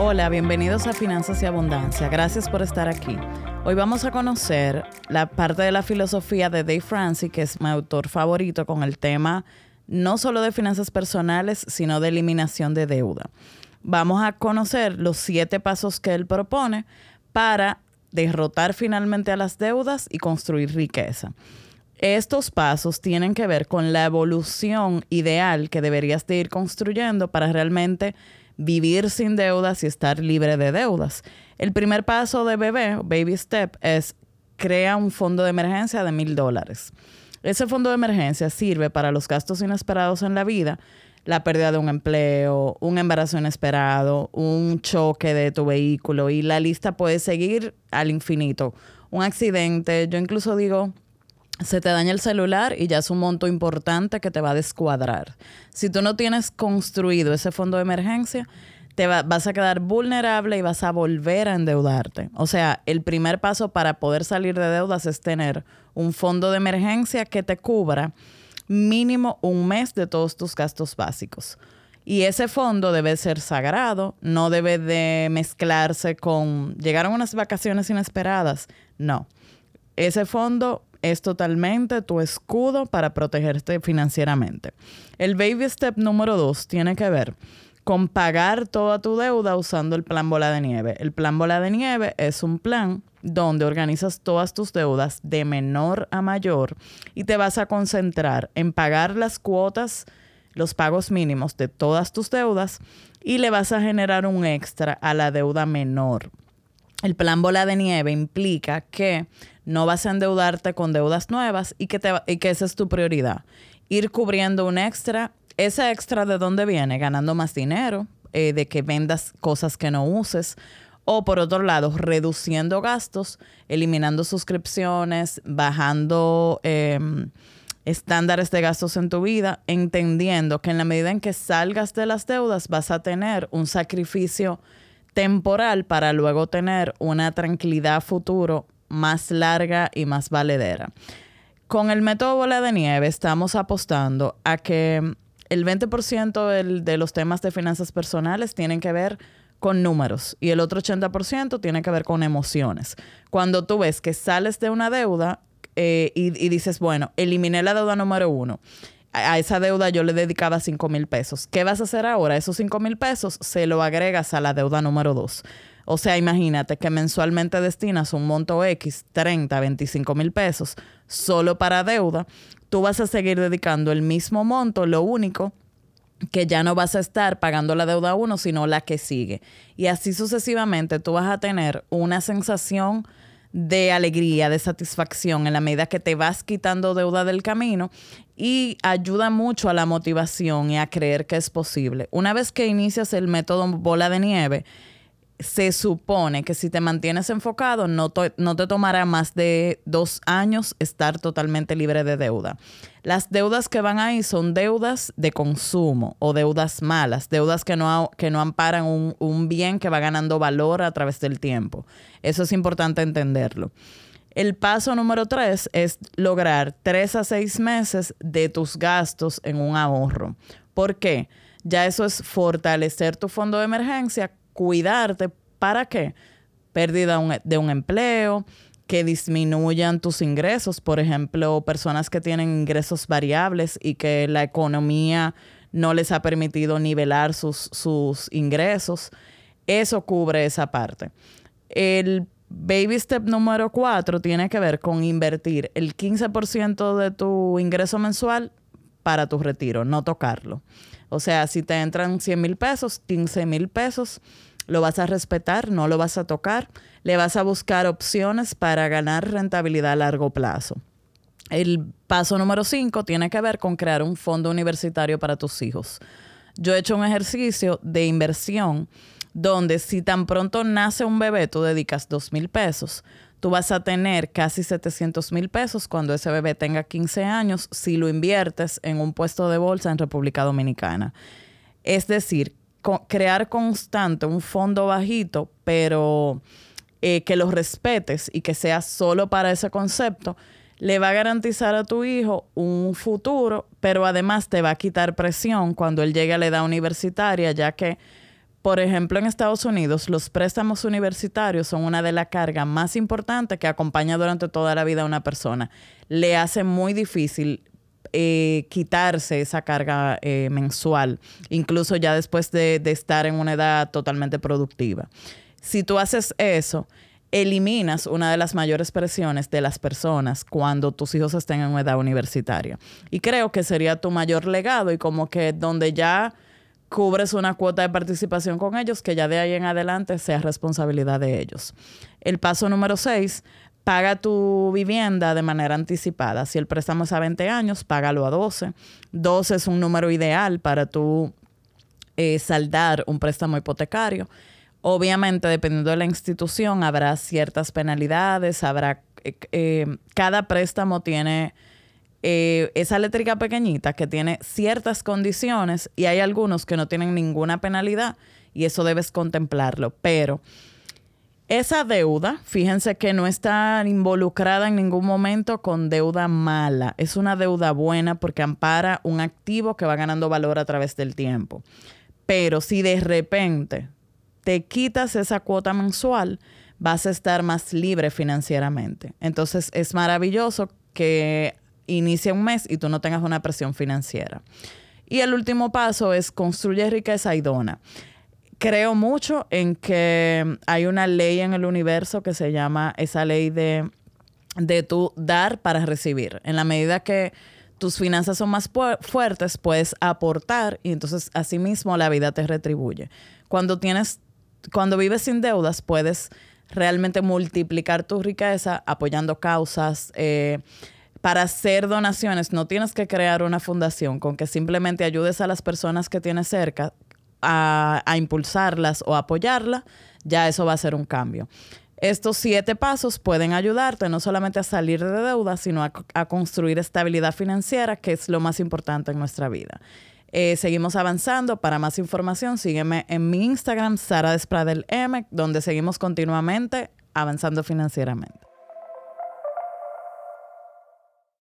Hola, bienvenidos a Finanzas y Abundancia. Gracias por estar aquí. Hoy vamos a conocer la parte de la filosofía de Dave Francis, que es mi autor favorito con el tema no solo de finanzas personales, sino de eliminación de deuda. Vamos a conocer los siete pasos que él propone para derrotar finalmente a las deudas y construir riqueza. Estos pasos tienen que ver con la evolución ideal que deberías de ir construyendo para realmente vivir sin deudas y estar libre de deudas. El primer paso de bebé, baby step, es crea un fondo de emergencia de mil dólares. Ese fondo de emergencia sirve para los gastos inesperados en la vida, la pérdida de un empleo, un embarazo inesperado, un choque de tu vehículo y la lista puede seguir al infinito. Un accidente, yo incluso digo, se te daña el celular y ya es un monto importante que te va a descuadrar. Si tú no tienes construido ese fondo de emergencia, te vas a quedar vulnerable y vas a volver a endeudarte. O sea, el primer paso para poder salir de deudas es tener un fondo de emergencia que te cubra mínimo un mes de todos tus gastos básicos. Y ese fondo debe ser sagrado, no debe de mezclarse con, llegaron unas vacaciones inesperadas. No, ese fondo es totalmente tu escudo para protegerte financieramente. El baby step número dos tiene que ver con pagar toda tu deuda usando el plan bola de nieve. El plan bola de nieve es un plan donde organizas todas tus deudas de menor a mayor y te vas a concentrar en pagar las cuotas, los pagos mínimos de todas tus deudas y le vas a generar un extra a la deuda menor. El plan bola de nieve implica que no vas a endeudarte con deudas nuevas y que, te, y que esa es tu prioridad. Ir cubriendo un extra. Ese extra de dónde viene? Ganando más dinero, eh, de que vendas cosas que no uses. O por otro lado, reduciendo gastos, eliminando suscripciones, bajando em, estándares de gastos en tu vida, entendiendo que en la medida en que salgas de las deudas vas a tener un sacrificio temporal para luego tener una tranquilidad futuro más larga y más valedera. Con el método bola de nieve estamos apostando a que el 20% de los temas de finanzas personales tienen que ver con números y el otro 80% tiene que ver con emociones. Cuando tú ves que sales de una deuda eh, y, y, dices, bueno, eliminé la deuda número uno, a esa deuda yo le dedicaba 5 mil pesos. ¿Qué vas a hacer ahora? Esos 5 mil pesos se lo agregas a la deuda número dos. O sea, imagínate que mensualmente destinas un monto X, 30, 25 mil pesos, solo para deuda. Tú vas a seguir dedicando el mismo monto, lo único que ya no vas a estar pagando la deuda uno, sino la que sigue. Y así sucesivamente tú vas a tener una sensación de alegría, de satisfacción en la medida que te vas quitando deuda del camino y ayuda mucho a la motivación y a creer que es posible. Una vez que inicias el método bola de nieve, se supone que si te mantienes enfocado, no, no, te tomará más de dos años estar totalmente libre de deuda. Las deudas que van ahí son deudas de consumo o deudas malas, deudas que no, que no amparan un, un bien que va ganando valor a través del tiempo. Eso es importante entenderlo. El paso número tres es lograr tres a seis meses de tus gastos en un ahorro. ¿Por qué? Ya eso es fortalecer tu fondo de emergencia cuidarte. ¿Para qué? Pérdida de un empleo, que disminuyan tus ingresos, por ejemplo, personas que tienen ingresos variables y que la economía no les ha permitido nivelar sus, sus ingresos. Eso cubre esa parte. El baby step número cuatro tiene que ver con invertir el 15% de tu ingreso mensual para tu retiro, no tocarlo. O sea, si te entran 100 mil pesos, 15 mil pesos lo vas a respetar, no lo vas a tocar, le vas a buscar opciones para ganar rentabilidad a largo plazo. El paso número cinco tiene que ver con crear un fondo universitario para tus hijos. Yo he hecho un ejercicio de inversión donde si tan pronto nace un bebé, tú dedicas dos mil pesos, tú vas a tener casi 700 mil pesos cuando ese bebé tenga 15 años si lo inviertes en un puesto de bolsa en República Dominicana. Es decir, crear constante un fondo bajito, pero eh, que lo respetes y que sea solo para ese concepto, le va a garantizar a tu hijo un futuro, pero además te va a quitar presión cuando él llegue a la edad universitaria, ya que por ejemplo, en Estados Unidos, los préstamos universitarios son una de las cargas más importantes que acompaña durante toda la vida a una persona. Le hace muy difícil eh, quitarse esa carga eh, mensual, incluso ya después de, estar en una edad totalmente productiva. Si tú haces eso, eliminas una de las mayores presiones de las personas cuando tus hijos estén en una edad universitaria. Y creo que sería tu mayor legado y como que donde ya cubres una cuota de participación con ellos, que ya de ahí en adelante sea responsabilidad de ellos. El paso número 6, paga tu vivienda de manera anticipada. Si el préstamo es a 20 años, págalo a 12. 12 es un número ideal para tú eh, saldar un préstamo hipotecario. Obviamente, dependiendo de la institución, habrá ciertas penalidades, habrá... Eh, eh, cada préstamo tiene esa eléctrica pequeñita que tiene ciertas condiciones y hay algunos que no tienen ninguna penalidad y eso debes contemplarlo. Pero esa deuda, fíjense que no está involucrada en ningún momento con deuda mala. Es una deuda buena porque ampara un activo que va ganando valor a través del tiempo. Pero si de repente te quitas esa cuota mensual, vas a estar más libre financieramente. Entonces es maravilloso que inicia un mes y tú no tengas una presión financiera. Y el último paso es construye riqueza y dona. Creo mucho en que hay una ley en el universo que se llama esa ley de, de tu dar para recibir. En la medida que tus finanzas son más fuertes, puedes aportar y entonces asimismo la vida te retribuye. Cuando tienes, cuando vives sin deudas, puedes realmente multiplicar tu riqueza apoyando causas, eh, para hacer donaciones no tienes que crear una fundación, con que simplemente ayudes a las personas que tienes cerca a, impulsarlas o apoyarlas, ya eso va a ser un cambio. Estos siete pasos pueden ayudarte no solamente a salir de deuda, sino a, construir estabilidad financiera, que es lo más importante en nuestra vida. Eh, seguimos avanzando. Para más información, sígueme en mi Instagram, Sara Despradel M, donde seguimos continuamente avanzando financieramente.